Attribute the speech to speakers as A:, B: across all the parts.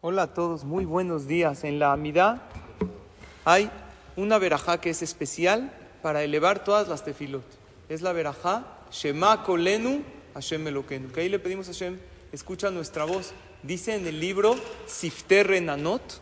A: Hola a todos, muy buenos días. En la Amidad hay una verajá que es especial para elevar todas las tefilot. Es la verajá Shema Kolenu Hashem Melokenu. Que ahí le pedimos a Hashem, escucha nuestra voz. Dice en el libro Sifter Renanot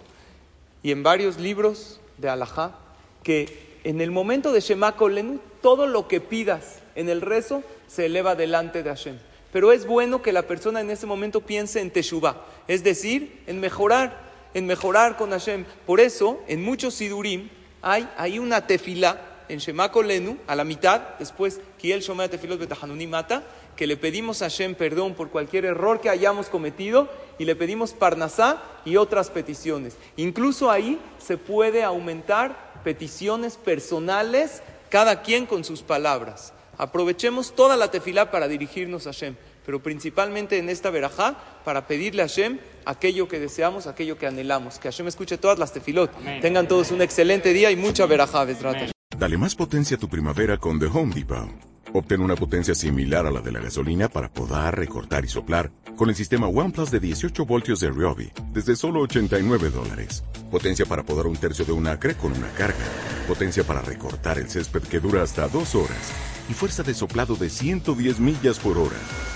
A: y en varios libros de Alajá que en el momento de Shema Kolenu todo lo que pidas en el rezo se eleva delante de Hashem. Pero es bueno que la persona en ese momento piense en Teshuvah, es decir, en mejorar, en mejorar con Hashem. Por eso, en muchos Sidurim hay, hay una tefilá en Shema Kolenu, a la mitad, después, Kiel Shomea Tefilot Betahanunim Mata, que le pedimos a Hashem perdón por cualquier error que hayamos cometido y le pedimos Parnasá y otras peticiones. Incluso ahí se puede aumentar peticiones personales, cada quien con sus palabras. Aprovechemos toda la tefilá para dirigirnos a Hashem, pero principalmente en esta verajá para pedirle a Hashem aquello que deseamos, aquello que anhelamos. Que Hashem escuche todas las tefilot. Tengan todos un excelente día y mucha verajá, Besrat.
B: Dale más potencia a tu primavera con The Home Depot. Obtén una potencia similar a la de la gasolina para podar, recortar y soplar con el sistema OnePlus de 18 voltios de Ryobi desde solo 89 dólares. Potencia para podar un tercio de un acre con una carga. Potencia para recortar el césped que dura hasta dos horas. Y fuerza de soplado de 110 millas por hora.